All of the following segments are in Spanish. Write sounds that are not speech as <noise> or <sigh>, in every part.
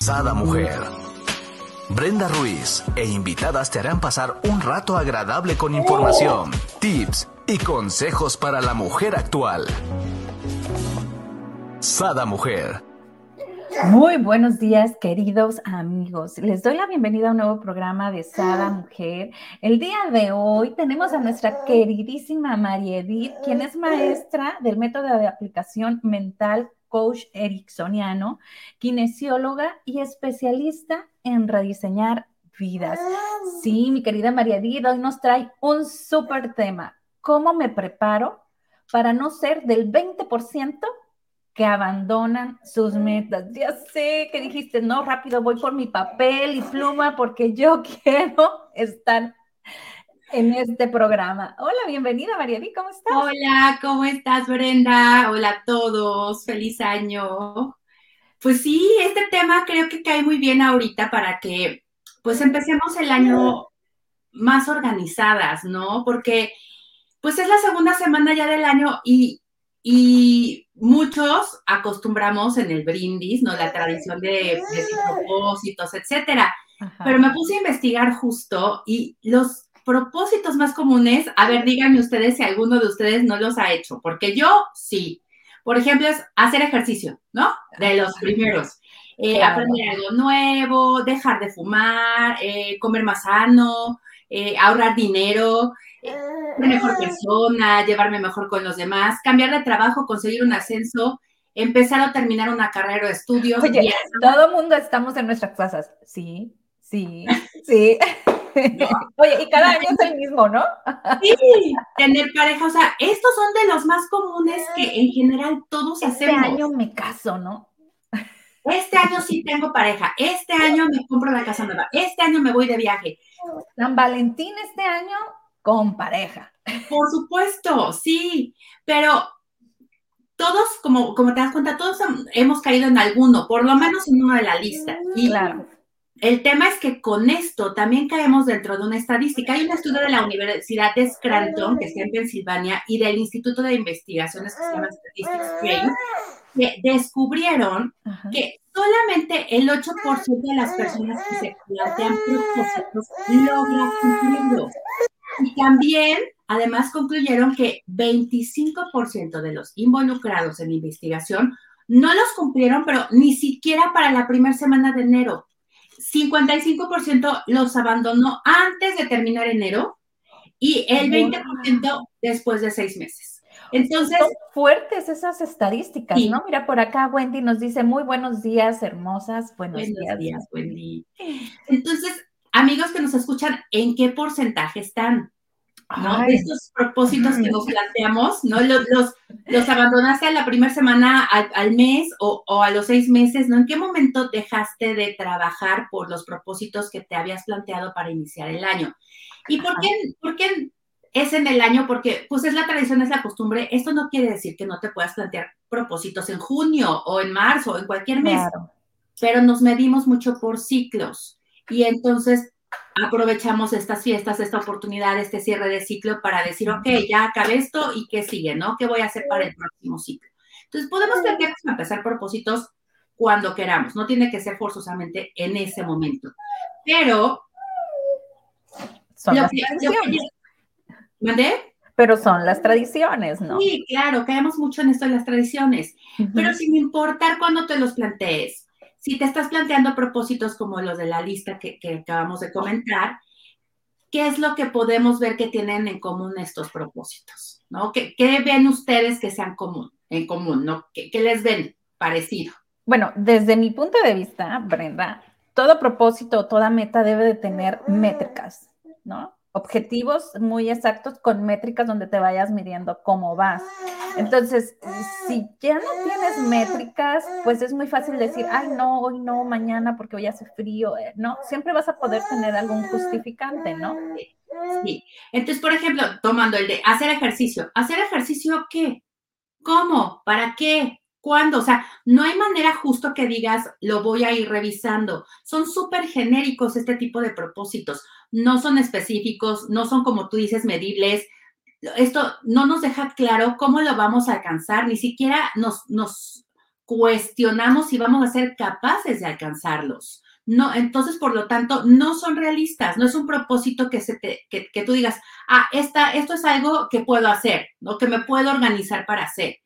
Sada Mujer. Brenda Ruiz e invitadas te harán pasar un rato agradable con información, tips y consejos para la mujer actual. Sada Mujer. Muy buenos días, queridos amigos. Les doy la bienvenida a un nuevo programa de Sada Mujer. El día de hoy tenemos a nuestra queridísima María Edith, quien es maestra del método de aplicación mental coach ericksoniano, kinesióloga y especialista en rediseñar vidas. Sí, mi querida María Edith, hoy nos trae un súper tema. ¿Cómo me preparo para no ser del 20% que abandonan sus metas. Ya sé que dijiste, no, rápido voy por mi papel y pluma porque yo <laughs> quiero estar en este programa. Hola, bienvenida Marieli, ¿cómo estás? Hola, ¿cómo estás Brenda? Hola a todos, feliz año. Pues sí, este tema creo que cae muy bien ahorita para que pues empecemos el año más organizadas, ¿no? Porque pues es la segunda semana ya del año y, y muchos acostumbramos en el brindis, ¿no? La tradición de, de propósitos, etcétera. Pero me puse a investigar justo y los propósitos más comunes, a ver, díganme ustedes si alguno de ustedes no los ha hecho, porque yo sí. Por ejemplo, es hacer ejercicio, ¿no? De los primeros. Eh, aprender algo nuevo, dejar de fumar, eh, comer más sano, eh, ahorrar dinero, ser mejor persona, llevarme mejor con los demás, cambiar de trabajo, conseguir un ascenso, empezar o terminar una carrera de estudios. Oye, todo el mundo estamos en nuestras casas. Sí, sí, <laughs> sí. <laughs> Oye, y cada año es el mismo, ¿no? Sí, tener pareja, o sea, estos son de los más comunes que en general todos este hacemos. Este año me caso, ¿no? Este año sí tengo pareja, este año me compro la casa nueva, este año me voy de viaje. San Valentín este año con pareja. Por supuesto, sí, pero todos, como, como te das cuenta, todos hemos caído en alguno, por lo menos en uno de la lista. Y claro. El tema es que con esto también caemos dentro de una estadística. Hay un estudio de la Universidad de Scranton, que está en Pensilvania, y del Instituto de Investigaciones que se llama Statistics que descubrieron que solamente el 8% de las personas que se plantean propósitos logran cumplirlos. Y también, además, concluyeron que 25% de los involucrados en investigación no los cumplieron, pero ni siquiera para la primera semana de enero. 55% los abandonó antes de terminar enero y el 20% después de seis meses. Entonces, son fuertes esas estadísticas, ¿no? Mira, por acá Wendy nos dice, muy buenos días, hermosas, buenos, buenos días. Wendy. Entonces, amigos que nos escuchan, ¿en qué porcentaje están? ¿No? De estos propósitos que nos planteamos, ¿no? Los, los, los abandonaste a la primera semana, al, al mes o, o, a los seis meses, ¿no? ¿En qué momento dejaste de trabajar por los propósitos que te habías planteado para iniciar el año? ¿Y por qué, por qué es en el año? Porque, pues, es la tradición, es la costumbre. Esto no quiere decir que no te puedas plantear propósitos en junio o en marzo o en cualquier mes, claro. pero nos medimos mucho por ciclos. Y entonces aprovechamos estas fiestas, esta oportunidad, este cierre de ciclo para decir, ok, ya acabé esto y qué sigue, ¿no? ¿Qué voy a hacer para el próximo ciclo? Entonces, podemos plantearnos empezar propósitos cuando queramos, no tiene que ser forzosamente en ese momento. Pero, son las que, tradiciones. ¿Mandé? Pero son las tradiciones, ¿no? Sí, claro, caemos mucho en esto de las tradiciones, uh -huh. pero sin importar cuándo te los plantees, si te estás planteando propósitos como los de la lista que, acabamos de comentar, ¿qué es lo que podemos ver que tienen en común estos propósitos? ¿no? ¿Qué, qué ven ustedes que sean común, en común? ¿no? ¿Qué, ¿Qué, les ven parecido? Bueno, desde mi punto de vista, Brenda, todo propósito, toda meta debe de tener métricas, ¿no? Objetivos muy exactos con métricas donde te vayas midiendo cómo vas. Entonces, si ya no tienes métricas, pues es muy fácil decir, ay, no, hoy no, mañana porque hoy hace frío, ¿no? Siempre vas a poder tener algún justificante, ¿no? Sí. Entonces, por ejemplo, tomando el de hacer ejercicio. ¿Hacer ejercicio qué? ¿Cómo? ¿Para qué? ¿Cuándo? O sea, no hay manera justo que digas, lo voy a ir revisando. Son súper genéricos este tipo de propósitos no son específicos, no son como tú dices, medibles. Esto no nos deja claro cómo lo vamos a alcanzar, ni siquiera nos, nos cuestionamos si vamos a ser capaces de alcanzarlos. No, entonces, por lo tanto, no son realistas, no es un propósito que, se te, que, tú digas, ah, esta, esto es algo que puedo hacer, ¿no? que me puedo organizar para hacer.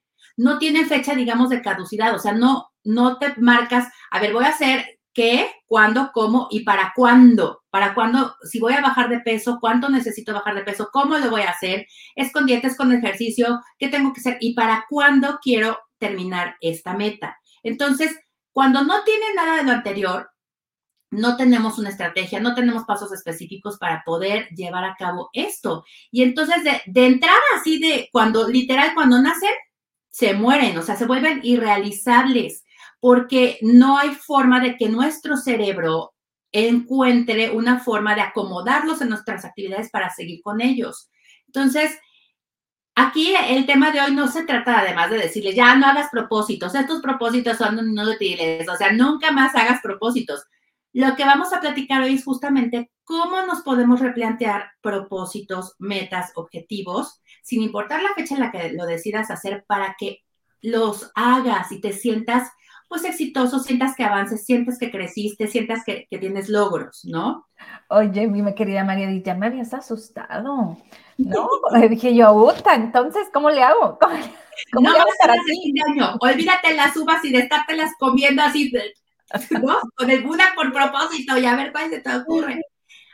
No tiene fecha, digamos, de caducidad, o sea, no, no te marcas, a ver, voy a hacer qué, cuándo, cómo y para cuándo. Para cuándo, si voy a bajar de peso, cuánto necesito bajar de peso, cómo lo voy a hacer, es con dietas, con ejercicio, qué tengo que hacer y para cuándo quiero terminar esta meta. Entonces, cuando no tiene nada de lo anterior, no tenemos una estrategia, no tenemos pasos específicos para poder llevar a cabo esto. Y entonces, de, de entrada, así de cuando, literal, cuando nacen, se mueren, o sea, se vuelven irrealizables, porque no hay forma de que nuestro cerebro encuentre una forma de acomodarlos en nuestras actividades para seguir con ellos. Entonces, aquí el tema de hoy no se trata además de decirle, ya no hagas propósitos, estos propósitos son inútiles, o sea, nunca más hagas propósitos. Lo que vamos a platicar hoy es justamente cómo nos podemos replantear propósitos, metas, objetivos, sin importar la fecha en la que lo decidas hacer, para que los hagas y te sientas pues exitoso, sientas que avances, sientas que creciste, sientas que, tienes logros, ¿no? Oye, mi querida María, ya me habías asustado, ¿no? <laughs> dije yo, Uta, entonces, ¿cómo le hago? <laughs> ¿Cómo, no, le para ti? Olvídate las uvas y de estártelas comiendo así, ¿no? Con el Buda por propósito y a ver cuál se te ocurre.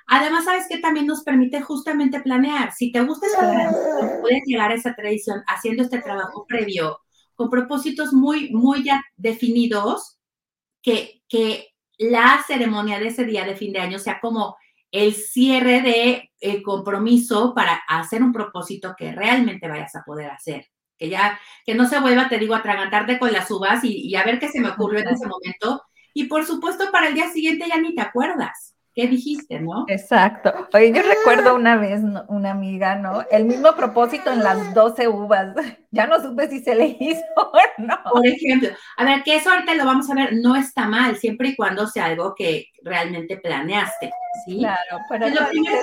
Además, sabes que también nos permite justamente planear. Si te gusta planear, puedes llegar a esa tradición haciendo este trabajo previo con propósitos muy, muy ya definidos, que, que la ceremonia de ese día de fin de año sea como el cierre de el compromiso para hacer un propósito que realmente vayas a poder hacer. Que ya, que no se vuelva, te digo, a atragantarte con las uvas y, y a ver qué se me ocurrió en ese momento. Y por supuesto, para el día siguiente ya ni te acuerdas. ¿Qué dijiste, no? Exacto. Oye, yo recuerdo una vez una amiga, ¿no? El mismo propósito en las 12 uvas. <laughs> Ya no supe si se le hizo o no. Por ejemplo, a ver, que eso ahorita lo vamos a ver, no está mal, siempre y cuando sea algo que realmente planeaste, ¿sí? Claro, pero lo primero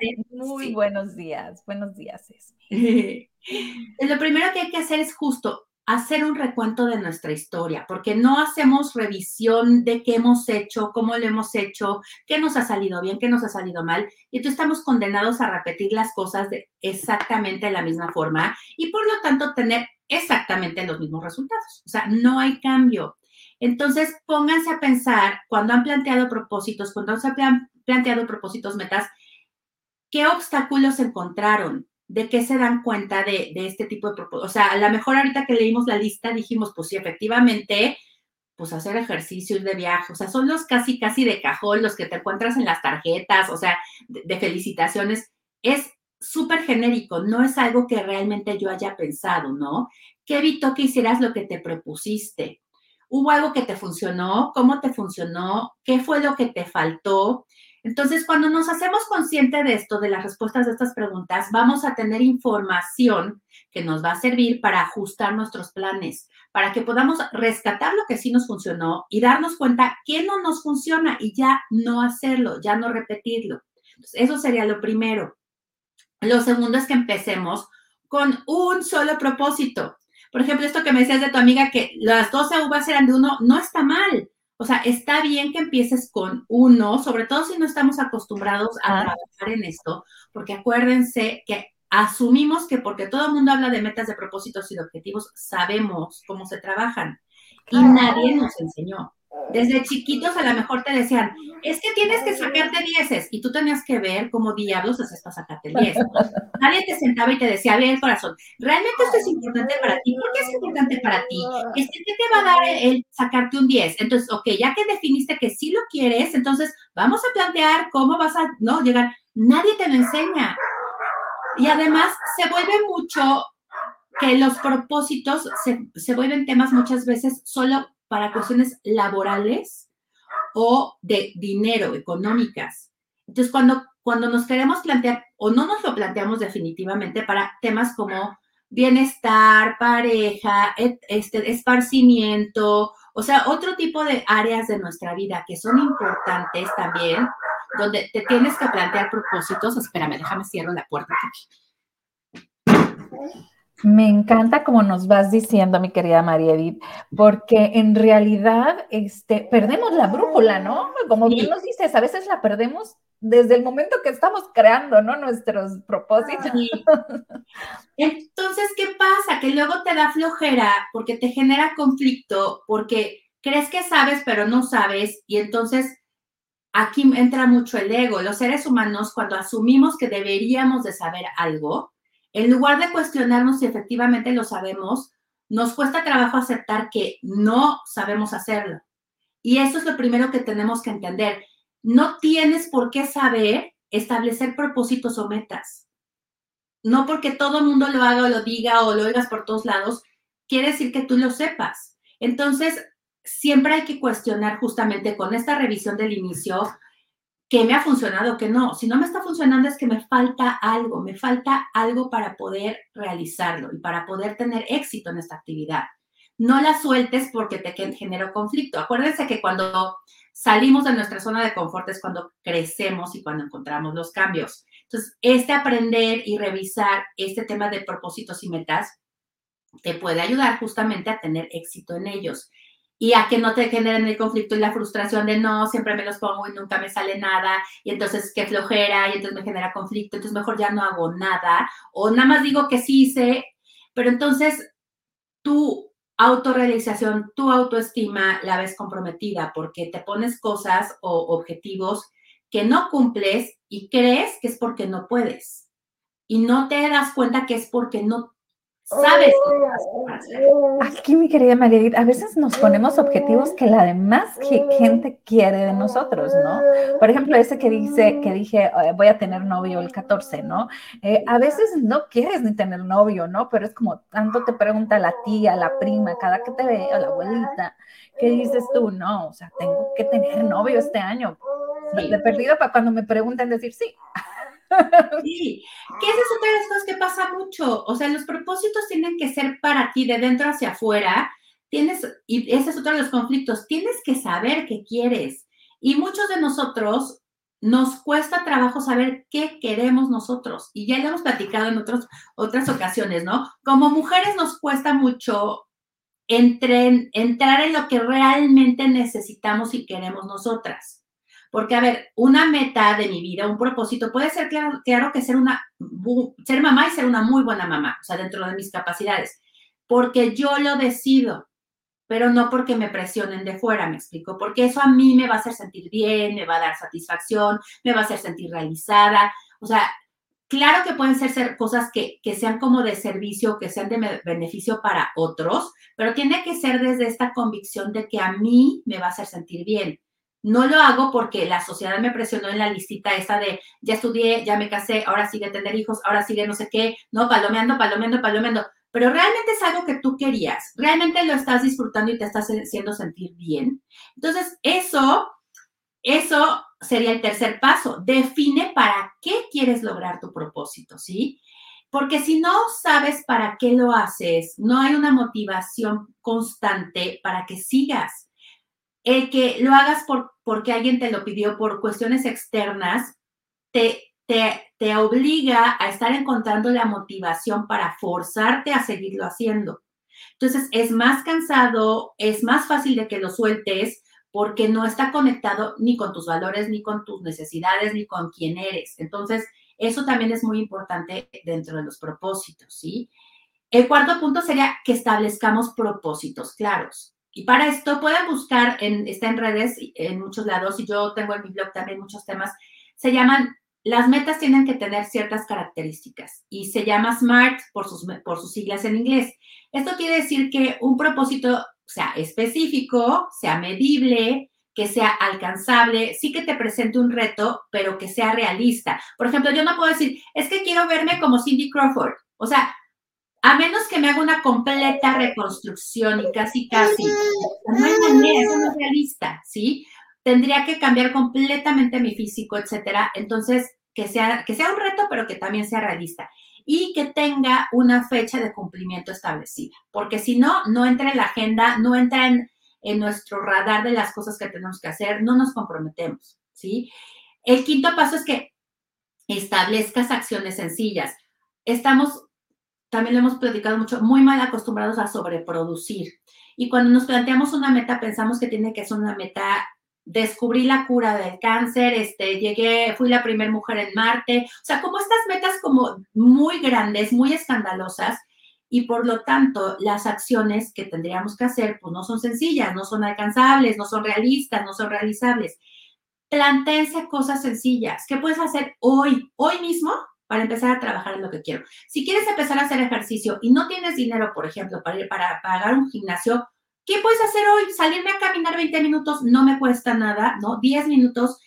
que muy buenos días, buenos días. <laughs> lo primero que hay que hacer es justo hacer un recuento de nuestra historia, porque no hacemos revisión de qué hemos hecho, cómo lo hemos hecho, qué nos ha salido bien, qué nos ha salido mal, y entonces estamos condenados a repetir las cosas de exactamente la misma forma y por lo tanto tener exactamente los mismos resultados. O sea, no hay cambio. Entonces, pónganse a pensar cuando han planteado propósitos, cuando se han planteado propósitos, metas, ¿qué obstáculos encontraron? De qué se dan cuenta de, este tipo de propósitos. O sea, a lo mejor ahorita que leímos la lista dijimos, pues sí, efectivamente, pues hacer ejercicios de viaje, o sea, son los casi, casi de cajón, los que te encuentras en las tarjetas, o sea, de, felicitaciones. Es súper genérico, no es algo que realmente yo haya pensado, ¿no? ¿Qué evitó que hicieras lo que te propusiste? ¿Hubo algo que te funcionó? ¿Cómo te funcionó? ¿Qué fue lo que te faltó? Entonces, cuando nos hacemos consciente de esto, de las respuestas de estas preguntas, vamos a tener información que nos va a servir para ajustar nuestros planes, para que podamos rescatar lo que sí nos funcionó y darnos cuenta que no nos funciona y ya no hacerlo, ya no repetirlo. eso sería lo primero. Lo segundo es que empecemos con un solo propósito. Por ejemplo, esto que me decías de tu amiga que las 12 uvas eran de uno, no está mal. O sea, está bien que empieces con uno, sobre todo si no estamos acostumbrados a trabajar en esto, porque acuérdense que asumimos que porque todo el mundo habla de metas, de propósitos y de objetivos, sabemos cómo se trabajan. Y nadie nos enseñó. Desde chiquitos a lo mejor te decían, es que tienes que sacarte dieces y tú tenías que ver cómo diablos haces para sacarte el diez. Nadie te sentaba y te decía, a ver, corazón, ¿realmente esto es importante para ti? ¿Por qué es importante para ti? ¿Qué te va a dar el, sacarte un 10? Entonces, ok, ya que definiste que sí lo quieres, entonces vamos a plantear cómo vas a no llegar. Nadie te lo enseña. Y además se vuelve mucho que los propósitos se, se vuelven temas muchas veces solo para cuestiones laborales o de dinero, económicas. Entonces, cuando, cuando nos queremos plantear o no nos lo planteamos definitivamente para temas como bienestar, pareja, este, esparcimiento, o sea, otro tipo de áreas de nuestra vida que son importantes también, donde te tienes que plantear propósitos. Espérame, déjame cierro la puerta aquí. Me encanta como nos vas diciendo, mi querida María Edith, porque en realidad este, perdemos la brújula, ¿no? Como bien nos dices, a veces la perdemos desde el momento que estamos creando, ¿no? Nuestros propósitos. Entonces, ¿qué pasa? Que luego te da flojera porque te genera conflicto, porque crees que sabes, pero no sabes, y entonces aquí entra mucho el ego. Los seres humanos, cuando asumimos que deberíamos de saber algo, en lugar de cuestionarnos si efectivamente lo sabemos, nos cuesta trabajo aceptar que no sabemos hacerlo. Y eso es lo primero que tenemos que entender. No tienes por qué saber establecer propósitos o metas. No porque todo el mundo lo haga o lo diga o lo oigas por todos lados, quiere decir que tú lo sepas. Entonces, siempre hay que cuestionar justamente con esta revisión del inicio qué me ha funcionado, qué no. Si no me está funcionando es que me falta algo, me falta algo para poder realizarlo y para poder tener éxito en esta actividad. No la sueltes porque te generó conflicto. Acuérdense que cuando salimos de nuestra zona de confort es cuando crecemos y cuando encontramos los cambios. Entonces, este aprender y revisar este tema de propósitos y metas te puede ayudar justamente a tener éxito en ellos y a que no te generen el conflicto y la frustración de no, siempre me los pongo y nunca me sale nada, y entonces qué flojera, y entonces me genera conflicto, entonces mejor ya no hago nada, o nada más digo que sí hice, pero entonces tu autorrealización, tu autoestima la ves comprometida porque te pones cosas o objetivos que no cumples y crees que es porque no puedes. Y no te das cuenta que es porque no sabes. Aquí, mi querida María, a veces nos ponemos objetivos que la demás gente quiere de nosotros, ¿no? Por ejemplo, ese que dice, que dije, voy a tener novio el 14, ¿no? Eh, a veces no quieres ni tener novio, ¿no? Pero es como tanto te pregunta la tía, la prima, cada que te ve, o la abuelita, ¿qué dices tú? No, o sea, tengo que tener novio este año. De perdido para cuando me pregunten decir sí. <laughs> Sí, que esa es otra de las cosas que pasa mucho. O sea, los propósitos tienen que ser para ti, de dentro hacia afuera. Tienes, y ese es otro de los conflictos, tienes que saber qué quieres. Y muchos de nosotros nos cuesta trabajo saber qué queremos nosotros. Y ya lo hemos platicado en otros, otras ocasiones, ¿no? Como mujeres nos cuesta mucho entrar en lo que realmente necesitamos y queremos nosotras. Porque, a ver, una meta de mi vida, un propósito, puede ser, claro, que ser una, ser mamá y ser una muy buena mamá, o sea, dentro de mis capacidades, porque yo lo decido, pero no porque me presionen de fuera, me explico, porque eso a mí me va a hacer sentir bien, me va a dar satisfacción, me va a hacer sentir realizada, o sea, claro que pueden ser, ser cosas que, que, sean como de servicio, que sean de beneficio para otros, pero tiene que ser desde esta convicción de que a mí me va a hacer sentir bien. No lo hago porque la sociedad me presionó en la listita esa de ya estudié, ya me casé, ahora sigue tener hijos, ahora sigue no sé qué, no, palomeando, palomeando, palomeando. Pero realmente es algo que tú querías, realmente lo estás disfrutando y te estás haciendo sentir bien. Entonces, eso, eso sería el tercer paso. Define para qué quieres lograr tu propósito, ¿sí? Porque si no sabes para qué lo haces, no hay una motivación constante para que sigas el que lo hagas por, porque alguien te lo pidió por cuestiones externas, te, te, te obliga a estar encontrando la motivación para forzarte a seguirlo haciendo. Entonces, es más cansado, es más fácil de que lo sueltes porque no está conectado ni con tus valores, ni con tus necesidades, ni con quién eres. Entonces, eso también es muy importante dentro de los propósitos, ¿sí? El cuarto punto sería que establezcamos propósitos claros. Y para esto pueden buscar, en, está en redes, en muchos lados, y yo tengo en mi blog también muchos temas, se llaman, las metas tienen que tener ciertas características y se llama SMART por sus, por sus siglas en inglés. Esto quiere decir que un propósito sea específico, sea medible, que sea alcanzable, sí que te presente un reto, pero que sea realista. Por ejemplo, yo no puedo decir, es que quiero verme como Cindy Crawford. O sea, a menos que me haga una completa reconstrucción y casi, casi, no hay manera, eso no es realista, ¿sí? Tendría que cambiar completamente mi físico, etcétera. Entonces, que sea, que sea un reto, pero que también sea realista y que tenga una fecha de cumplimiento establecida, porque si no, no entra en la agenda, no entra en, en nuestro radar de las cosas que tenemos que hacer, no nos comprometemos, ¿sí? El quinto paso es que establezcas acciones sencillas. Estamos también lo hemos platicado mucho, muy mal acostumbrados a sobreproducir. Y cuando nos planteamos una meta, pensamos que tiene que ser una meta descubrí la cura del cáncer, este, llegué, fui la primera mujer en Marte, o sea, como estas metas como muy grandes, muy escandalosas, y por lo tanto las acciones que tendríamos que hacer, pues no son sencillas, no son alcanzables, no son realistas, no son realizables. Plantéense cosas sencillas. ¿Qué puedes hacer hoy, hoy mismo, para empezar a trabajar en lo que quiero? Si quieres empezar a hacer ejercicio y no tienes dinero, por ejemplo, para ir para pagar un gimnasio, ¿Qué puedes hacer hoy? Salirme a caminar 20 minutos no me cuesta nada, ¿no? 10 minutos,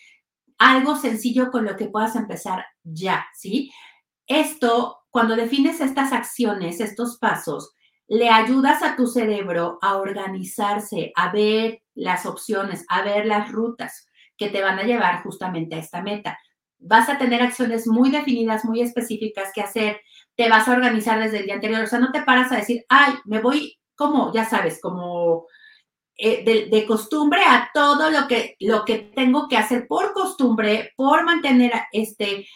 algo sencillo con lo que puedas empezar ya, ¿sí? Esto, cuando defines estas acciones, estos pasos, le ayudas a tu cerebro a organizarse, a ver las opciones, a ver las rutas que te van a llevar justamente a esta meta. Vas a tener acciones muy definidas, muy específicas que hacer. Te vas a organizar desde el día anterior. O sea, no te paras a decir, ay, me voy como, ya sabes, como eh, de, costumbre a todo lo que, lo que tengo que hacer por costumbre, por mantener este,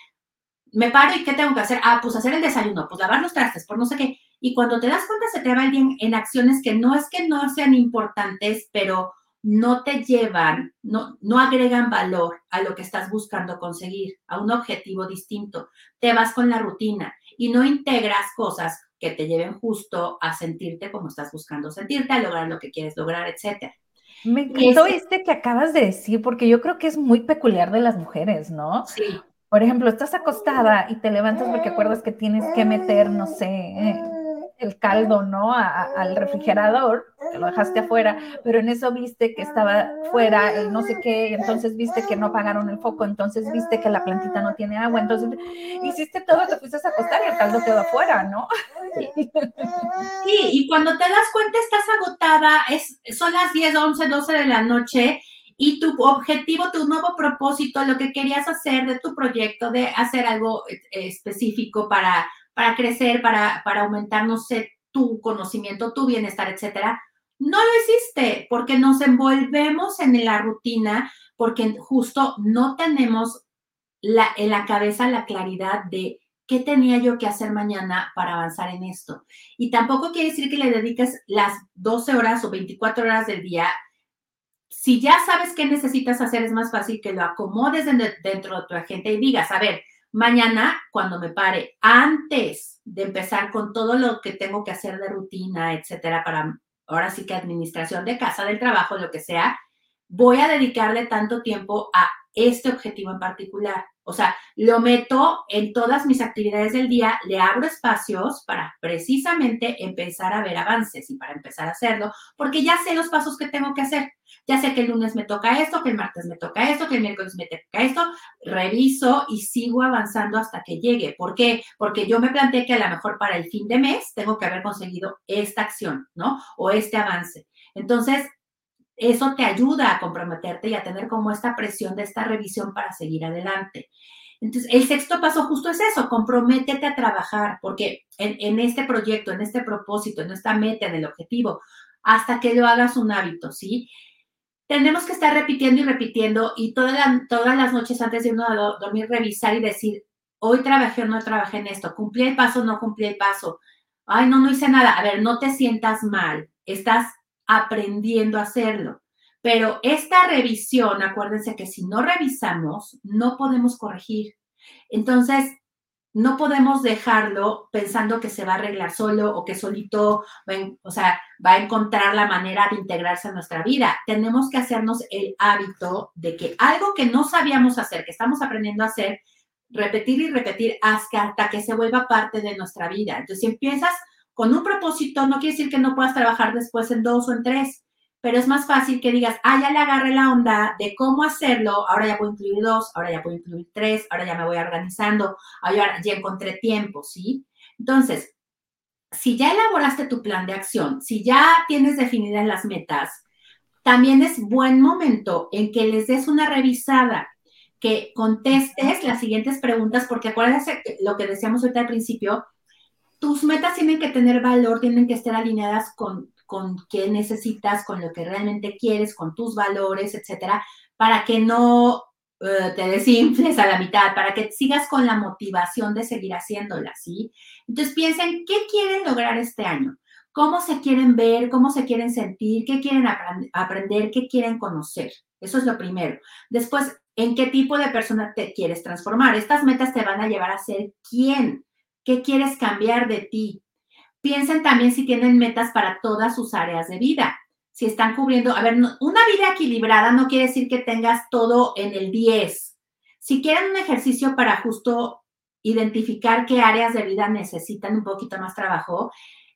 me paro y ¿qué tengo que hacer? Ah, pues hacer el desayuno, pues lavar los trastes, por no sé qué. Y cuando te das cuenta se te va alguien en acciones que no es que no sean importantes, pero no te llevan, no, no agregan valor a lo que estás buscando conseguir, a un objetivo distinto. Te vas con la rutina y no integras cosas que te lleven justo a sentirte como estás buscando sentirte, a lograr lo que quieres lograr, etc. Me encantó este que acabas de decir, porque yo creo que es muy peculiar de las mujeres, ¿no? Sí. Por ejemplo, estás acostada y te levantas porque acuerdas que tienes que meter, no sé, el caldo, ¿no? al refrigerador, te lo dejaste afuera, pero en eso viste que estaba fuera el no sé qué, entonces viste que no apagaron el foco, entonces viste que la plantita no tiene agua, entonces hiciste todo, te fuiste a acostar y el caldo quedó afuera, ¿no? Sí, <laughs> y cuando te das cuenta estás agotada, es, son las 10, 11, 12 de la noche y tu objetivo, tu nuevo propósito, lo que querías hacer de tu proyecto, de hacer algo eh, específico para para crecer, para, para aumentar, no sé, tu conocimiento, tu bienestar, etcétera, no lo hiciste porque nos envolvemos en la rutina, porque justo no tenemos la, en la cabeza la claridad de qué tenía yo que hacer mañana para avanzar en esto. Y tampoco quiere decir que le dediques las 12 horas o 24 horas del día. Si ya sabes qué necesitas hacer, es más fácil que lo acomodes dentro de tu agenda y digas, a ver, mañana cuando me pare, antes de empezar con todo lo que tengo que hacer de rutina, etcétera, para ahora sí que administración de casa, del trabajo, lo que sea, voy a dedicarle tanto tiempo a este objetivo en particular. O sea, lo meto en todas mis actividades del día, le abro espacios para precisamente empezar a ver avances y para empezar a hacerlo, porque ya sé los pasos que tengo que hacer. Ya sé que el lunes me toca esto, que el martes me toca esto, que el miércoles me toca esto, reviso y sigo avanzando hasta que llegue. ¿Por qué? Porque yo me planteé que a lo mejor para el fin de mes tengo que haber conseguido esta acción, ¿no? O este avance. Entonces, eso te ayuda a comprometerte y a tener como esta presión de esta revisión para seguir adelante. Entonces, el sexto paso justo es eso, comprométete a trabajar, porque en, este proyecto, en este propósito, en esta meta, en el objetivo, hasta que lo hagas un hábito, ¿sí? Tenemos que estar repitiendo y repitiendo y todas las noches antes de uno a dormir, revisar y decir, hoy trabajé o no trabajé en esto, cumplí el paso o no cumplí el paso. Ay, no, no hice nada. A ver, no te sientas mal. Estás aprendiendo a hacerlo. Pero esta revisión, acuérdense que si no revisamos, no podemos corregir. Entonces, no podemos dejarlo pensando que se va a arreglar solo o que solito, o sea, va a encontrar la manera de integrarse en nuestra vida. Tenemos que hacernos el hábito de que algo que no sabíamos hacer, que estamos aprendiendo a hacer, repetir y repetir hasta, hasta que se vuelva parte de nuestra vida. Entonces, si empiezas con un propósito no quiere decir que no puedas trabajar después en dos o en tres, pero es más fácil que digas, ah, ya le agarré la onda de cómo hacerlo, ahora ya puedo incluir dos, ahora ya puedo incluir tres, ahora ya me voy organizando, ahora ya encontré tiempo, ¿sí? Entonces, si ya elaboraste tu plan de acción, si ya tienes definidas las metas, también es buen momento en que les des una revisada, que contestes las siguientes preguntas, porque acuérdense lo que decíamos ahorita al principio, tus metas tienen que tener valor, tienen que estar alineadas con, con qué necesitas, con lo que realmente quieres, con tus valores, etcétera, para que no eh, te desinfles a la mitad, para que sigas con la motivación de seguir haciéndola, ¿sí? Entonces piensen, ¿qué quieren lograr este año? ¿Cómo se quieren ver? ¿Cómo se quieren sentir? ¿Qué quieren aprender? ¿Qué quieren conocer? Eso es lo primero. Después, ¿en qué tipo de persona te quieres transformar? Estas metas te van a llevar a ser quién. ¿Qué quieres cambiar de ti? Piensen también si tienen metas para todas sus áreas de vida si están cubriendo, a ver, una vida equilibrada no quiere decir que tengas todo en el 10. Si quieren un ejercicio para justo identificar qué áreas de vida necesitan un poquito más trabajo,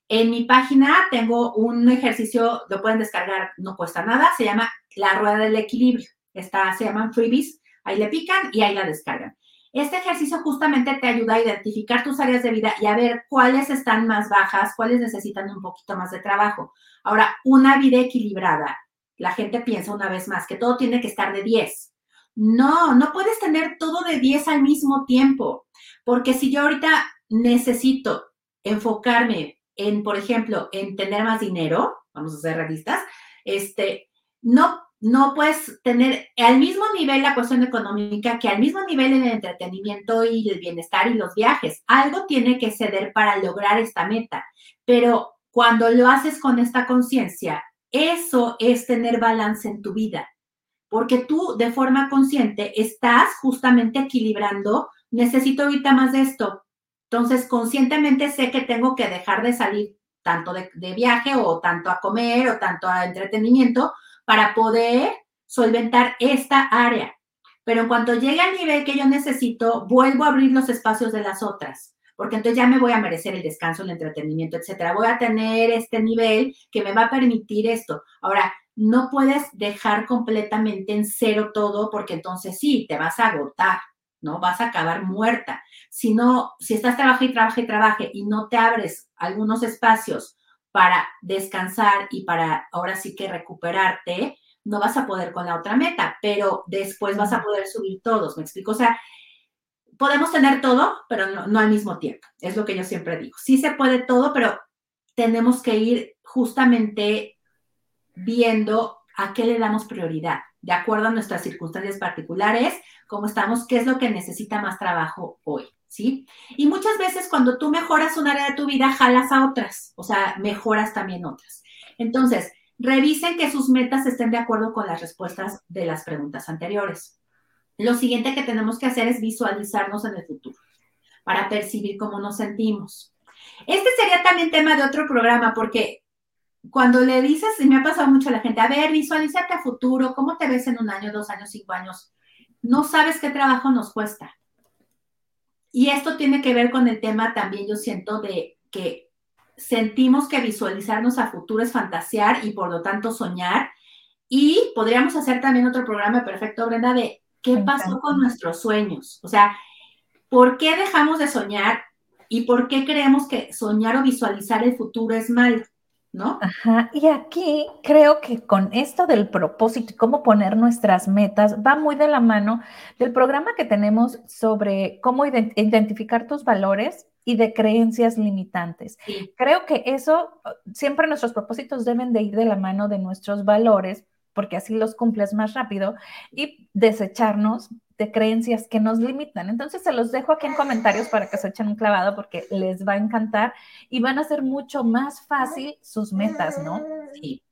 en mi página tengo un ejercicio, lo pueden descargar, no cuesta nada, se llama la rueda del equilibrio. Está, se llaman freebies, ahí le pican y ahí la descargan. Este ejercicio justamente te ayuda a identificar tus áreas de vida y a ver cuáles están más bajas, cuáles necesitan un poquito más de trabajo. Ahora, una vida equilibrada, la gente piensa una vez más que todo tiene que estar de 10. No, no puedes tener todo de 10 al mismo tiempo, porque si yo ahorita necesito enfocarme en, por ejemplo, en tener más dinero, vamos a ser realistas, este, no no puedes tener al mismo nivel la cuestión económica que al mismo nivel el entretenimiento y el bienestar y los viajes. Algo tiene que ceder para lograr esta meta, pero cuando lo haces con esta conciencia, eso es tener balance en tu vida, porque tú de forma consciente estás justamente equilibrando, necesito ahorita más de esto, entonces conscientemente sé que tengo que dejar de salir tanto de, de viaje o tanto a comer o tanto a entretenimiento, para poder solventar esta área. Pero en cuanto llegue al nivel que yo necesito, vuelvo a abrir los espacios de las otras, porque entonces ya me voy a merecer el descanso, el entretenimiento, etcétera. Voy a tener este nivel que me va a permitir esto. Ahora, no puedes dejar completamente en cero todo, porque entonces sí, te vas a agotar, ¿no? Vas a acabar muerta. Si no, si estás trabajando y trabajando y trabaje y no te abres algunos espacios para descansar y para ahora sí que recuperarte, no vas a poder con la otra meta, pero después vas a poder subir todos, ¿me explico? O sea, podemos tener todo, pero no, al mismo tiempo, es lo que yo siempre digo. Sí se puede todo, pero tenemos que ir justamente viendo a qué le damos prioridad, de acuerdo a nuestras circunstancias particulares, cómo estamos, qué es lo que necesita más trabajo hoy. ¿sí? Y muchas veces cuando tú mejoras un área de tu vida, jalas a otras, o sea, mejoras también otras. Entonces, revisen que sus metas estén de acuerdo con las respuestas de las preguntas anteriores. Lo siguiente que tenemos que hacer es visualizarnos en el futuro para percibir cómo nos sentimos. Este sería también tema de otro programa porque cuando le dices, y me ha pasado mucho a la gente, a ver, visualízate a futuro, ¿cómo te ves en un año, dos años, cinco años? No sabes qué trabajo nos cuesta. Y esto tiene que ver con el tema también, yo siento, de que sentimos que visualizarnos a futuro es fantasear y por lo tanto soñar. Y podríamos hacer también otro programa perfecto, Brenda, de qué pasó con nuestros sueños. O sea, ¿por qué dejamos de soñar y por qué creemos que soñar o visualizar el futuro es malo? ¿No? Ajá, y aquí creo que con esto del propósito y cómo poner nuestras metas va muy de la mano del programa que tenemos sobre cómo identificar tus valores y de creencias limitantes. Creo que eso, siempre nuestros propósitos deben de ir de la mano de nuestros valores, porque así los cumples más rápido, y desecharnos creencias que nos limitan. Entonces se los dejo aquí en comentarios para que se echen un clavado porque les va a encantar y van a ser mucho más fácil sus metas, ¿no? Sí.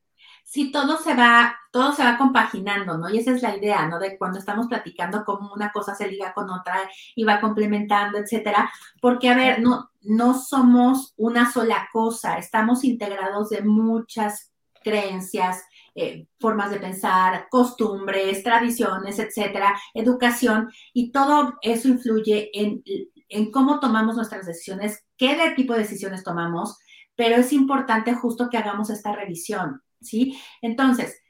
Sí, todo se va, todo se va compaginando, ¿no? Y esa es la idea, ¿no? De cuando estamos platicando cómo una cosa se liga con otra y va complementando, etcétera. Porque, a ver, no, no somos una sola cosa, estamos integrados de muchas creencias, eh, formas de pensar, costumbres, tradiciones, etcétera, educación, y todo eso influye en, en cómo tomamos nuestras decisiones, qué tipo de decisiones tomamos, pero es importante justo que hagamos esta revisión, ¿sí? Entonces,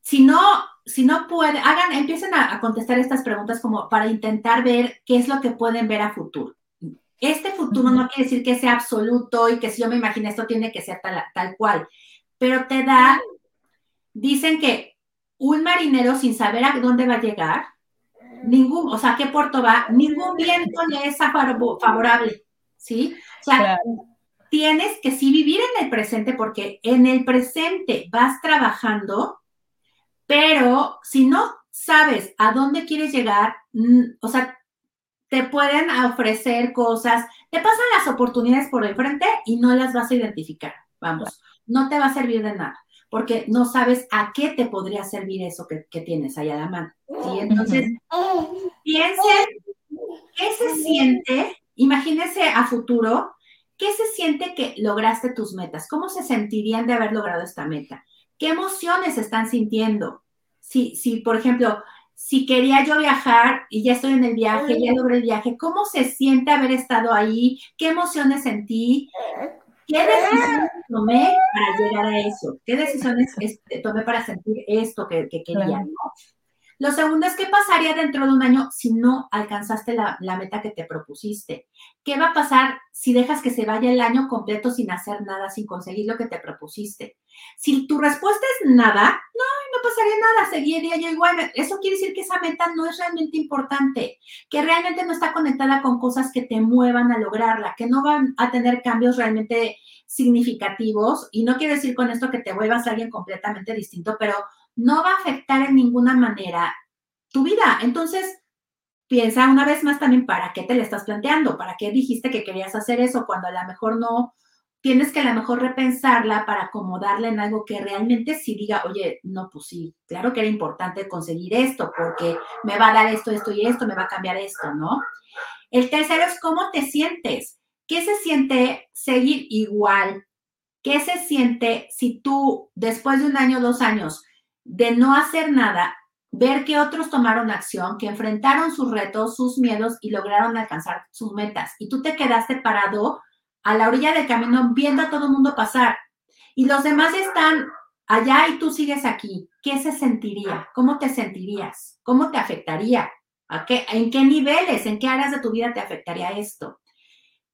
si no, si no pueden, hagan, empiecen a, contestar estas preguntas como para intentar ver qué es lo que pueden ver a futuro. Este futuro no quiere decir que sea absoluto y que si yo me imagino esto tiene que ser tal, tal cual, pero te da dicen que un marinero sin saber a dónde va a llegar, ningún, o sea, qué puerto va, ningún viento le es favorable, ¿sí? O sea, tienes que sí vivir en el presente porque en el presente vas trabajando, pero si no, sabes a dónde quieres llegar, o sea, te pueden ofrecer cosas, te pasan las oportunidades por el frente y no las vas a identificar. Vamos, no te va a servir de nada, porque no sabes a qué te podría servir eso que, tienes ahí a la mano. ¿sí? Entonces, piensen qué se siente, imagínense a futuro, qué se siente que lograste tus metas, cómo se sentirían de haber logrado esta meta, qué emociones están sintiendo. Si, si por ejemplo, si quería yo viajar y ya estoy en el viaje, ya logré el viaje, ¿cómo se siente haber estado ahí? ¿Qué emociones sentí? ¿Qué decisiones tomé para llegar a eso? ¿Qué decisiones este, tomé para sentir esto que, quería? Lo segundo es, ¿qué pasaría dentro de un año si no alcanzaste la, meta que te propusiste? ¿Qué va a pasar si dejas que se vaya el año completo sin hacer nada, sin conseguir lo que te propusiste? Si tu respuesta es nada, no, no pasaría nada, seguiría yo igual. Eso quiere decir que esa meta no es realmente importante, que realmente no está conectada con cosas que te muevan a lograrla, que no van a tener cambios realmente significativos. Y no quiere decir con esto que te vuelvas a alguien completamente distinto, pero no va a afectar en ninguna manera tu vida. Entonces, piensa una vez más también para qué te le estás planteando, para qué dijiste que querías hacer eso cuando a lo mejor no, tienes que a lo mejor repensarla para acomodarla en algo que realmente sí diga, oye, no, pues sí, claro que era importante conseguir esto porque me va a dar esto, esto y esto, me va a cambiar esto, ¿no? El tercero es cómo te sientes. ¿Qué se siente seguir igual? ¿Qué se siente si tú, después de un año, dos años, de no hacer nada, ver que otros tomaron acción, que enfrentaron sus retos, sus miedos y lograron alcanzar sus metas. Y tú te quedaste parado a la orilla del camino viendo a todo el mundo pasar. Y los demás están allá y tú sigues aquí. ¿Qué se sentiría? ¿Cómo te sentirías? ¿Cómo te afectaría? ¿A qué, ¿En qué niveles, en qué áreas de tu vida te afectaría esto?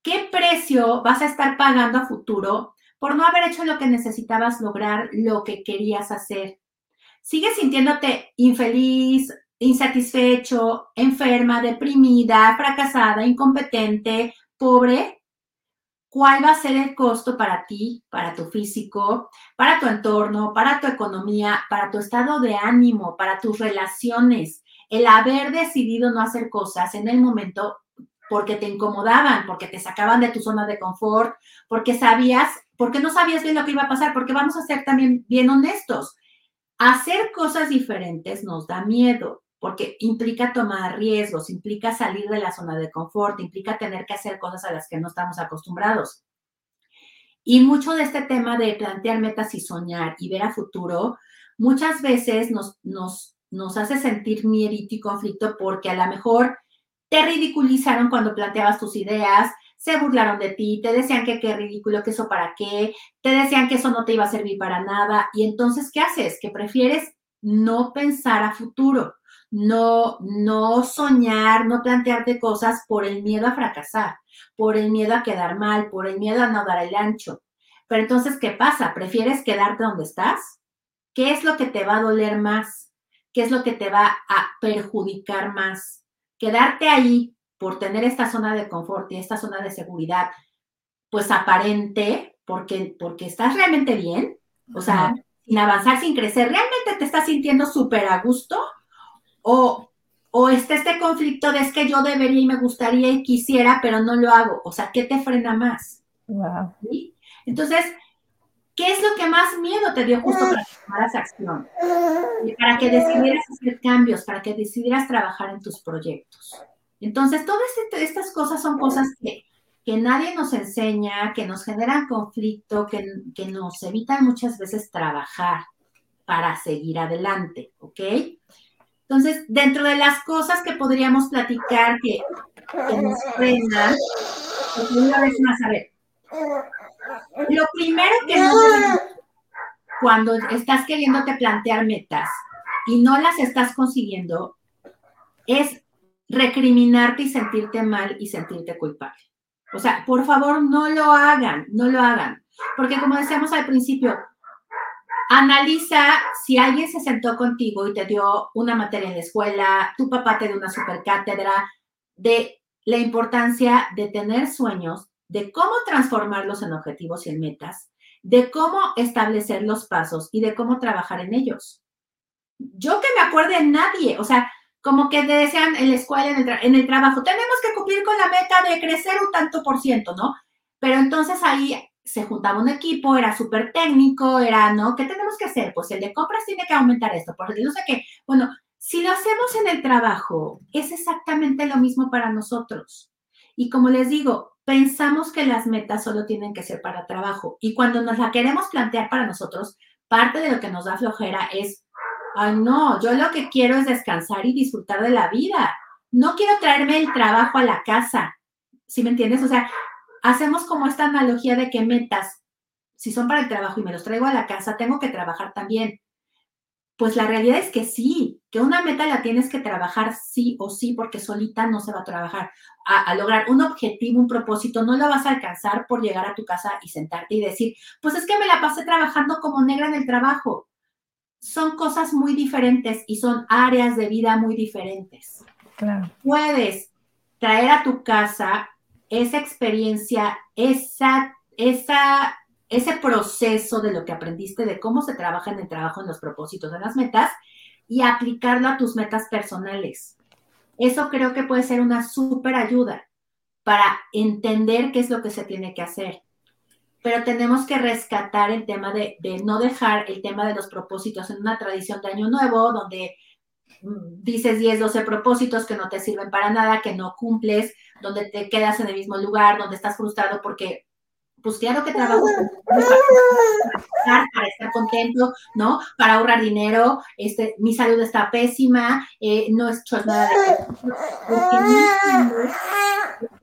¿Qué precio vas a estar pagando a futuro por no haber hecho lo que necesitabas lograr, lo que querías hacer? Sigues sintiéndote infeliz, insatisfecho, enferma, deprimida, fracasada, incompetente, pobre, ¿cuál va a ser el costo para ti, para tu físico, para tu entorno, para tu economía, para tu estado de ánimo, para tus relaciones? El haber decidido no hacer cosas en el momento porque te incomodaban, porque te sacaban de tu zona de confort, porque sabías, porque no sabías bien lo que iba a pasar, porque vamos a ser también bien honestos Hacer cosas diferentes nos da miedo porque implica tomar riesgos, implica salir de la zona de confort, implica tener que hacer cosas a las que no estamos acostumbrados. Y mucho de este tema de plantear metas y soñar y ver a futuro, muchas veces nos, nos, nos hace sentir miedo y conflicto porque a lo mejor te ridiculizaron cuando planteabas tus ideas, se burlaron de ti, te decían que qué ridículo, que eso para qué, te decían que eso no te iba a servir para nada. Y entonces, ¿qué haces? Que prefieres no pensar a futuro, no, no soñar, no plantearte cosas por el miedo a fracasar, por el miedo a quedar mal, por el miedo a no dar el ancho. Pero entonces, ¿qué pasa? ¿Prefieres quedarte donde estás? ¿Qué es lo que te va a doler más? ¿Qué es lo que te va a perjudicar más? Quedarte ahí por tener esta zona de confort y esta zona de seguridad, pues aparente, porque, porque estás realmente bien, o sea, sin avanzar, sin crecer, ¿realmente te estás sintiendo súper a gusto? O, o está este conflicto de es que yo debería y me gustaría y quisiera, pero no lo hago. O sea, ¿qué te frena más? Wow. Entonces, ¿qué es lo que más miedo te dio justo para que tomaras acción? para que decidieras hacer cambios, para que decidieras trabajar en tus proyectos. Entonces, todas este, estas cosas son cosas que, nadie nos enseña, que nos generan conflicto, que, nos evitan muchas veces trabajar para seguir adelante, ¿ok? Entonces, dentro de las cosas que podríamos platicar que, nos frenan, una vez más, a ver, lo primero que no cuando estás queriéndote plantear metas y no las estás consiguiendo, es recriminarte y sentirte mal y sentirte culpable. O sea, por favor, no lo hagan, no lo hagan. Porque como decíamos al principio, analiza si alguien se sentó contigo y te dio una materia en la escuela, tu papá te dio una super cátedra de la importancia de tener sueños, de cómo transformarlos en objetivos y en metas, de cómo establecer los pasos y de cómo trabajar en ellos. yo que me acuerde nadie, o sea, como que decían en la escuela, en el, en el trabajo, tenemos que cumplir con la meta de crecer un tanto por ciento, ¿no? Pero entonces ahí se juntaba un equipo, era súper técnico, era, ¿no? ¿Qué tenemos que hacer? Pues el de compras tiene que aumentar esto, porque no sé qué. Bueno, si lo hacemos en el trabajo, es exactamente lo mismo para nosotros. Y como les digo, pensamos que las metas solo tienen que ser para trabajo. Y cuando nos la queremos plantear para nosotros, parte de lo que nos da flojera es, ay, no, yo lo que quiero es descansar y disfrutar de la vida. No quiero traerme el trabajo a la casa. ¿Sí me entiendes? O sea, hacemos como esta analogía de que metas, si son para el trabajo y me los traigo a la casa, tengo que trabajar también. Pues la realidad es que sí, que una meta la tienes que trabajar sí o sí, porque solita no se va a trabajar. A, lograr un objetivo, un propósito, no lo vas a alcanzar por llegar a tu casa y sentarte y decir, pues es que me la pasé trabajando como negra en el trabajo. Son cosas muy diferentes y son áreas de vida muy diferentes. Claro. Puedes traer a tu casa esa experiencia, esa, esa, ese proceso de lo que aprendiste, de cómo se trabaja en el trabajo, en los propósitos, en las metas, y aplicarlo a tus metas personales. Eso creo que puede ser una súper ayuda para entender qué es lo que se tiene que hacer. Pero tenemos que rescatar el tema de, no dejar el tema de los propósitos en una tradición de año nuevo, donde mm, dices 10, 12 propósitos que no te sirven para nada, que no cumples, donde te quedas en el mismo lugar, donde estás frustrado porque, pues claro que trabajo para, estar contento, ¿no? Para ahorrar dinero, este, mi salud está pésima, eh, no he hecho nada de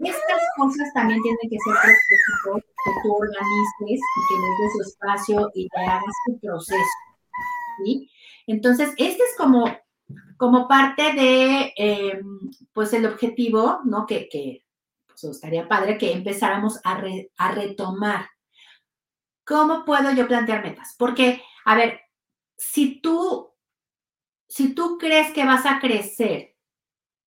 Estas cosas también tienen que ser que tú organices y que les des su espacio y te hagas tu proceso, ¿sí? Entonces, este es como como parte de, eh, pues, el objetivo, ¿no? Que, que pues, estaría padre que empezáramos a, a retomar. ¿Cómo puedo yo plantear metas? Porque, a ver, si tú, si tú crees que vas a crecer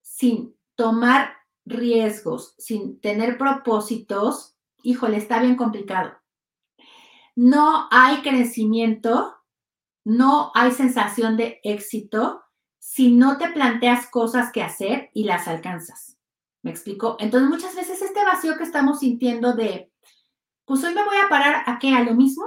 sin tomar riesgos, sin tener propósitos, híjole, está bien complicado. No hay crecimiento, no hay sensación de éxito si no te planteas cosas que hacer y las alcanzas. ¿Me explico? Entonces, muchas veces este vacío que estamos sintiendo de, pues hoy me voy a parar a qué, a lo mismo.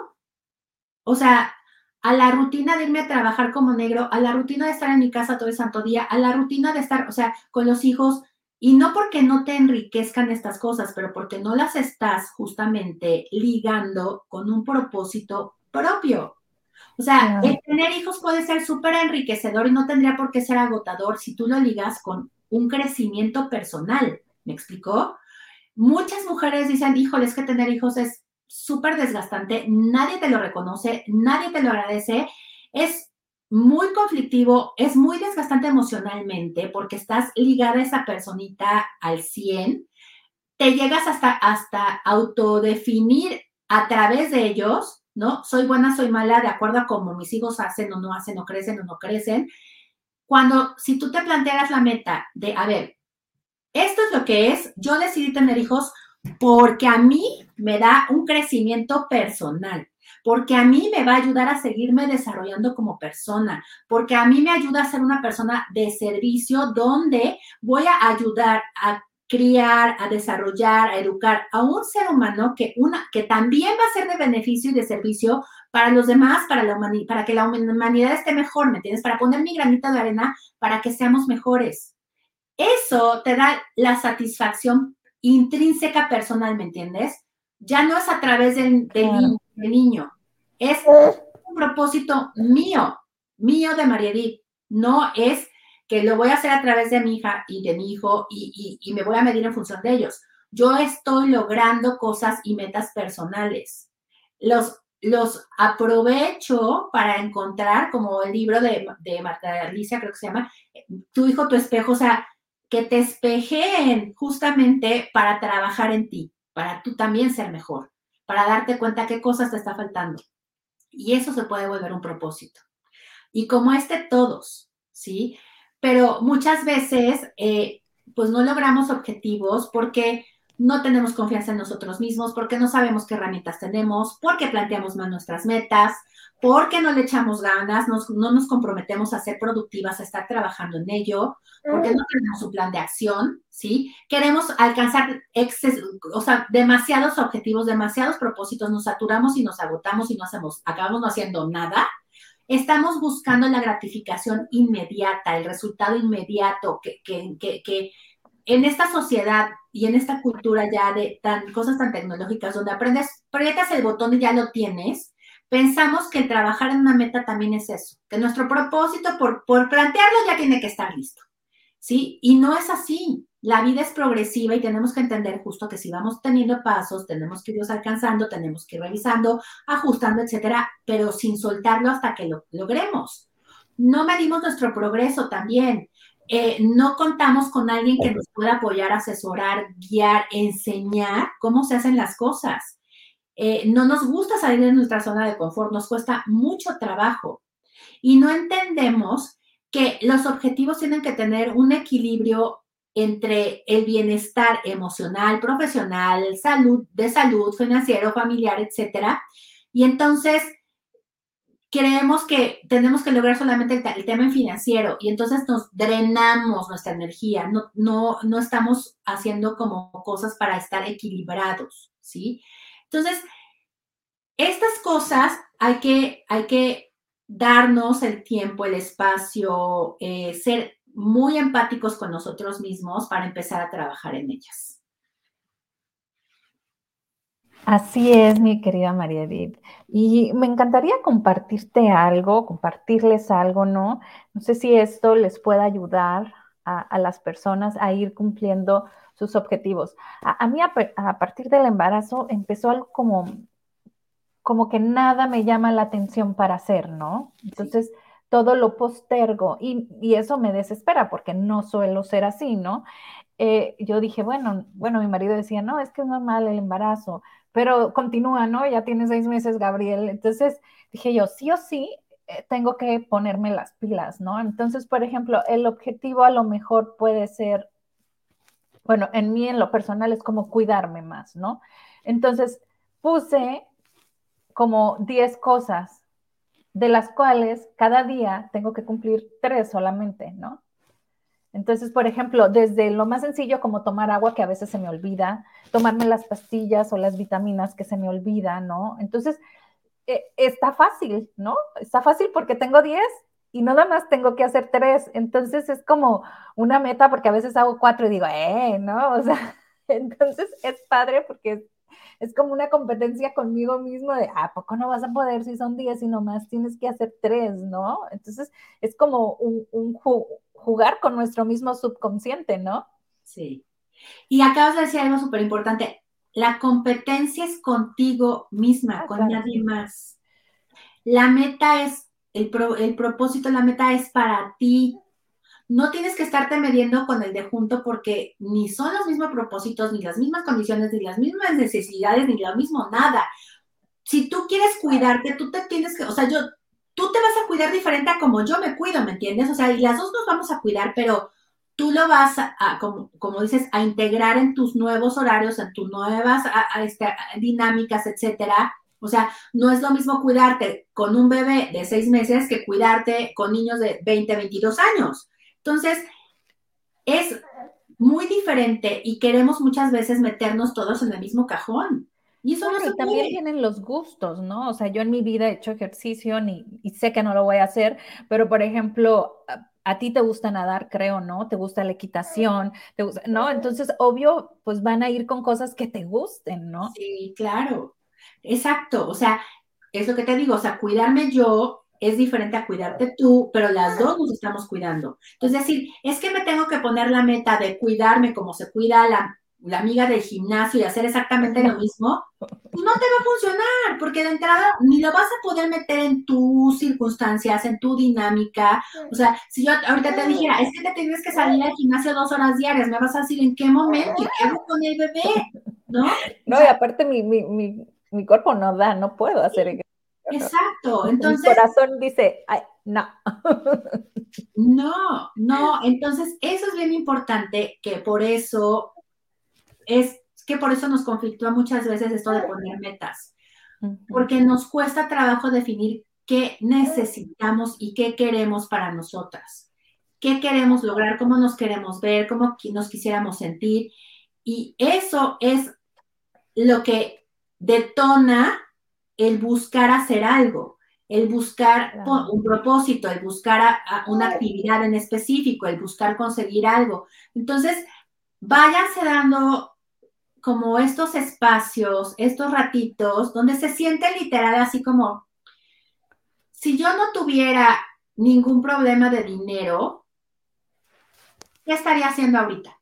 O sea, a la rutina de irme a trabajar como negro, a la rutina de estar en mi casa todo el santo día, a la rutina de estar, o sea, con los hijos, y no porque no te enriquezcan estas cosas, pero porque no las estás justamente ligando con un propósito propio. O sea, el tener hijos puede ser súper enriquecedor y no tendría por qué ser agotador si tú lo ligas con un crecimiento personal. ¿Me explicó? Muchas mujeres dicen, híjole, es que tener hijos es súper desgastante, nadie te lo reconoce, nadie te lo agradece, es muy conflictivo, es muy desgastante emocionalmente porque estás ligada a esa personita al 100, te llegas hasta, hasta autodefinir a través de ellos ¿no? Soy buena, soy mala, de acuerdo a cómo mis hijos hacen o no hacen o crecen o no crecen. Cuando, si tú te planteas la meta de, a ver, esto es lo que es, yo decidí tener hijos porque a mí me da un crecimiento personal, porque a mí me va a ayudar a seguirme desarrollando como persona, porque a mí me ayuda a ser una persona de servicio donde voy a ayudar a criar, a desarrollar, a educar a un ser humano que, una, que también va a ser de beneficio y de servicio para los demás, para, la para que la humanidad esté mejor, ¿me entiendes? Para poner mi granita de arena para que seamos mejores. Eso te da la satisfacción intrínseca personal, ¿me entiendes? Ya no es a través del, del, niño, es un propósito mío, mío de María Edith, no es que lo voy a hacer a través de mi hija y de mi hijo y, me voy a medir en función de ellos. Yo estoy logrando cosas y metas personales. Los, los aprovecho para encontrar, como el libro de, de Marta Alicia, creo que se llama, Tu hijo, tu espejo, o sea, que te espejeen justamente para trabajar en ti, para tú también ser mejor, para darte cuenta qué cosas te está faltando. Y eso se puede volver un propósito. Y como este, todos, ¿sí? pero muchas veces eh, pues no logramos objetivos porque no tenemos confianza en nosotros mismos, porque no sabemos qué herramientas tenemos, porque planteamos mal nuestras metas, porque no le echamos ganas, no nos comprometemos a ser productivas, a estar trabajando en ello, porque no tenemos un plan de acción, ¿sí? Queremos alcanzar o sea, demasiados objetivos, demasiados propósitos, nos saturamos y nos agotamos y no hacemos, acabamos no haciendo nada. Estamos buscando la gratificación inmediata, el resultado inmediato que, que, que en esta sociedad y en esta cultura ya de tan, cosas tan tecnológicas donde aprendes, aprietas el botón y ya lo tienes, pensamos que trabajar en una meta también es eso, que nuestro propósito por, por plantearlo ya tiene que estar listo, ¿sí? Y no es así. La vida es progresiva y tenemos que entender justo que si vamos teniendo pasos, tenemos que irlos alcanzando, tenemos que ir revisando, ajustando, etcétera, pero sin soltarlo hasta que lo logremos. No medimos nuestro progreso también. Eh, no contamos con alguien que nos pueda apoyar, asesorar, guiar, enseñar cómo se hacen las cosas. Eh, no nos gusta salir de nuestra zona de confort, nos cuesta mucho trabajo y no entendemos que los objetivos tienen que tener un equilibrio entre el bienestar emocional, profesional, salud, de salud, financiero, familiar, etcétera. Y entonces creemos que tenemos que lograr solamente el, tema financiero y entonces nos drenamos nuestra energía, no, no, no estamos haciendo como cosas para estar equilibrados, ¿sí? Entonces, estas cosas hay que, hay que darnos el tiempo, el espacio, eh, ser muy empáticos con nosotros mismos para empezar a trabajar en ellas. Así es, mi querida María Edith. Y me encantaría compartirte algo, compartirles algo, ¿no? No sé si esto les pueda ayudar a, las personas a ir cumpliendo sus objetivos. A, mí, a, partir del embarazo, empezó algo como, como que nada me llama la atención para hacer, ¿no? Entonces, todo lo postergo y, y, eso me desespera porque no suelo ser así, ¿no? Eh, yo dije, bueno, bueno, mi marido decía, no, es que es normal el embarazo pero continúa, ¿no? Ya tiene seis meses, Gabriel. Entonces dije yo, sí o sí, eh, tengo que ponerme las pilas, ¿no? Entonces, por ejemplo, el objetivo a lo mejor puede ser, bueno, en mí en lo personal es como cuidarme más, ¿no? Entonces, puse como 10 cosas, de las cuales cada día tengo que cumplir tres solamente, ¿no? Entonces, por ejemplo, desde lo más sencillo como tomar agua, que a veces se me olvida, tomarme las pastillas o las vitaminas que se me olvida, ¿no? Entonces, eh, está fácil, ¿no? Está fácil porque tengo 10 y nada más tengo que hacer 3. Entonces, es como una meta porque a veces hago 4 y digo, eh, ¿no? <laughs> O sea, entonces es padre porque es, como una competencia conmigo mismo de, ¿a poco no vas a poder si son 10 y nomás tienes que hacer 3, ¿no? Entonces, es como un jugar con nuestro mismo subconsciente, ¿no? Sí. Y acabas de decir algo súper importante. La competencia es contigo misma, ah, con nadie más. La meta es, el, el propósito, la meta es para ti. No tienes que estarte midiendo con el de junto porque ni son los mismos propósitos, ni las mismas condiciones, ni las mismas necesidades, ni lo mismo nada. Si tú quieres cuidarte, tú te tienes que, o sea, yo, tú te vas a cuidar diferente a como yo me cuido, ¿me entiendes? O sea, y las dos nos vamos a cuidar, pero tú lo vas a, como, como, dices, a integrar en tus nuevos horarios, en tus nuevas este, dinámicas, etcétera. O sea, no es lo mismo cuidarte con un bebé de seis meses que cuidarte con niños de 20, 22 años. Entonces, es muy diferente y queremos muchas veces meternos todos en el mismo cajón. Y eso no también tienen los gustos, ¿no? O sea, yo en mi vida he hecho ejercicio ni, y sé que no lo voy a hacer, pero por ejemplo, a, ti te gusta nadar, creo, ¿no? Te gusta la equitación, te gusta, ¿no? Entonces, obvio, pues van a ir con cosas que te gusten, ¿no? Sí, claro. Exacto. O sea, es lo que te digo, o sea, cuidarme yo es diferente a cuidarte tú, pero las dos nos estamos cuidando. Entonces, decir, es que me tengo que poner la meta de cuidarme como se cuida la la amiga del gimnasio y hacer exactamente lo mismo, pues no te va a funcionar, porque de entrada ni lo vas a poder meter en tus circunstancias, en tu dinámica. O sea, si yo ahorita te dijera, es que te tienes que salir al gimnasio dos horas diarias, me vas a decir en qué momento, qué hago con el bebé, ¿no? No, y aparte mi, mi, mi, mi, cuerpo no da, no puedo hacer Exacto, entonces... Mi corazón dice, Ay, no. No, no, entonces eso es bien importante que por eso es que por eso nos conflictúa muchas veces esto de poner metas, porque nos cuesta trabajo definir qué necesitamos y qué queremos para nosotras, qué queremos lograr, cómo nos queremos ver, cómo nos quisiéramos sentir. Y eso es lo que detona el buscar hacer algo, el buscar un propósito, el buscar una actividad en específico, el buscar conseguir algo. Entonces, váyanse dando como estos espacios, estos ratitos, donde se siente literal así como, si yo no tuviera ningún problema de dinero, ¿qué estaría haciendo ahorita?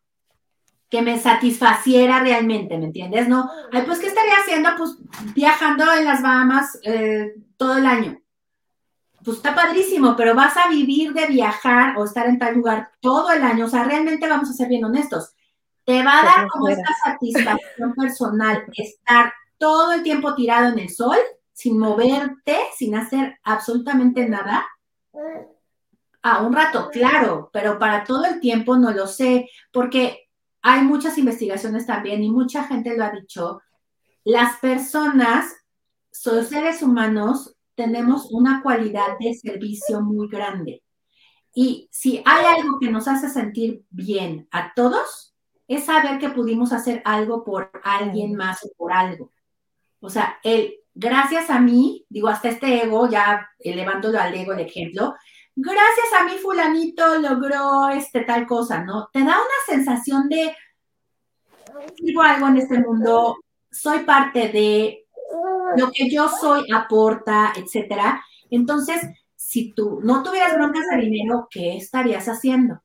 Que me satisfaciera realmente, ¿me entiendes? No, pues, ¿qué estaría haciendo? Pues viajando en las Bahamas eh, todo el año. Pues está padrísimo, pero vas a vivir de viajar o estar en tal lugar todo el año. O sea, realmente vamos a ser bien honestos te va a dar como esta satisfacción personal estar todo el tiempo tirado en el sol, sin moverte, sin hacer absolutamente nada. A un rato, claro, pero para todo el tiempo no lo sé, porque hay muchas investigaciones también y mucha gente lo ha dicho. Las personas, los seres humanos, tenemos una cualidad de servicio muy grande. Y si hay algo que nos hace sentir bien a todos, es saber que pudimos hacer algo por alguien más o por algo. O sea, el gracias a mí, digo, hasta este ego, ya elevándolo al ego el ejemplo, gracias a mí fulanito logró este tal cosa, ¿no? Te da una sensación de, digo algo en este mundo, soy parte de lo que yo soy aporta, etcétera. Entonces, si tú no tuvieras broncas de dinero, ¿qué estarías haciendo?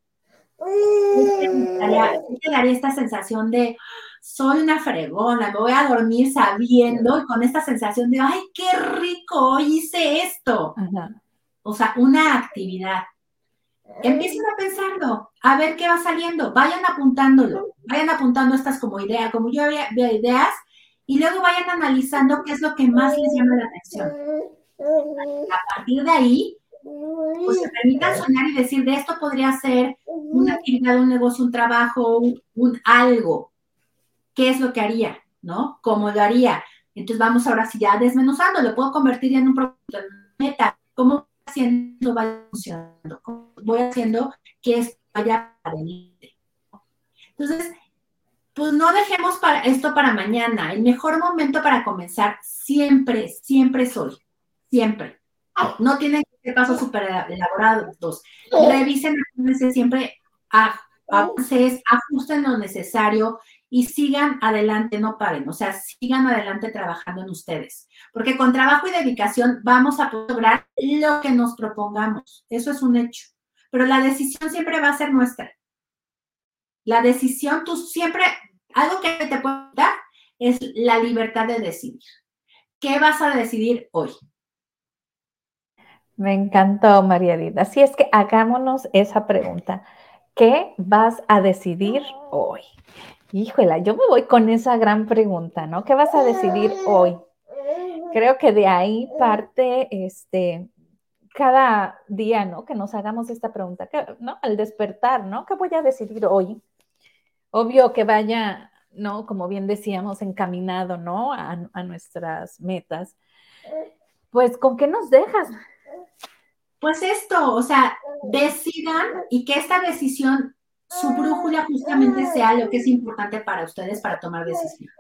Te daría esta sensación de soy una fregona, me voy a dormir sabiendo y con esta sensación de ay, qué rico, hice esto. O sea, una actividad. Empiecen a pensarlo, a ver qué va saliendo, vayan apuntándolo, vayan apuntando estas como ideas, como yo había ideas, y luego vayan analizando qué es lo que más les llama la atención. A partir de ahí, pues se permitan soñar y decir, de esto podría ser una actividad, un negocio, un trabajo, un, algo. ¿Qué es lo que haría? ¿No? ¿Cómo lo haría? Entonces vamos ahora sí ya desmenuzando, lo puedo convertir en un propósito, en meta. ¿Cómo haciendo funcionando? ¿Cómo voy haciendo que esto vaya adelante? Entonces, pues no dejemos para esto para mañana. El mejor momento para comenzar siempre, siempre es hoy. Siempre. No tienen pasos súper elaborados. Revisen siempre, ajusten lo necesario y sigan adelante, no paren. O sea, sigan adelante trabajando en ustedes. Porque con trabajo y dedicación vamos a lograr lo que nos propongamos. Eso es un hecho. Pero la decisión siempre va a ser nuestra. La decisión, tú siempre, algo que te puede dar es la libertad de decidir. ¿Qué vas a decidir hoy? Me encantó, María Edith. Así es que hagámonos esa pregunta. ¿Qué vas a decidir hoy? Híjole, yo me voy con esa gran pregunta, ¿no? ¿Qué vas a decidir hoy? Creo que de ahí parte este cada día, ¿no? Que nos hagamos esta pregunta, ¿no? Al despertar, ¿no? ¿Qué voy a decidir hoy? Obvio que vaya, ¿no? Como bien decíamos, encaminado, ¿no? A, a nuestras metas. Pues, ¿con qué nos dejas? Pues esto, o sea, decidan y que esta decisión, su brújula justamente sea lo que es importante para ustedes para tomar decisiones.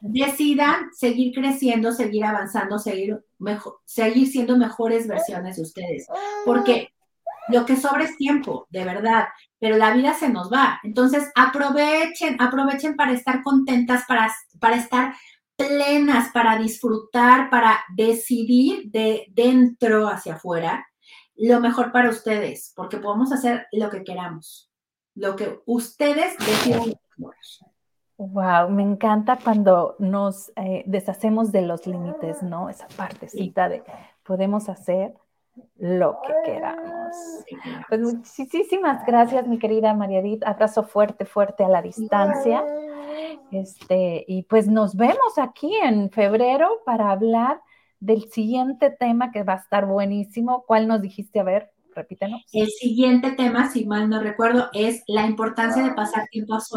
Decidan seguir creciendo, seguir avanzando, seguir, mejor, seguir siendo mejores versiones de ustedes, porque lo que sobra es tiempo, de verdad, pero la vida se nos va. Entonces, aprovechen, aprovechen para estar contentas, para, para estar plenas, para disfrutar, para decidir de dentro hacia afuera lo mejor para ustedes, porque podemos hacer lo que queramos, lo que ustedes deciden. Wow, me encanta cuando nos eh, deshacemos de los límites, ¿no? Esa partecita de podemos hacer lo que queramos. Pues muchísimas gracias, mi querida María Edith. Abrazo fuerte, fuerte a la distancia. Este, y pues nos vemos aquí en febrero para hablar del siguiente tema que va a estar buenísimo. ¿Cuál nos dijiste? A ver, repítenos. El siguiente tema, si mal no recuerdo, es la importancia de pasar tiempo a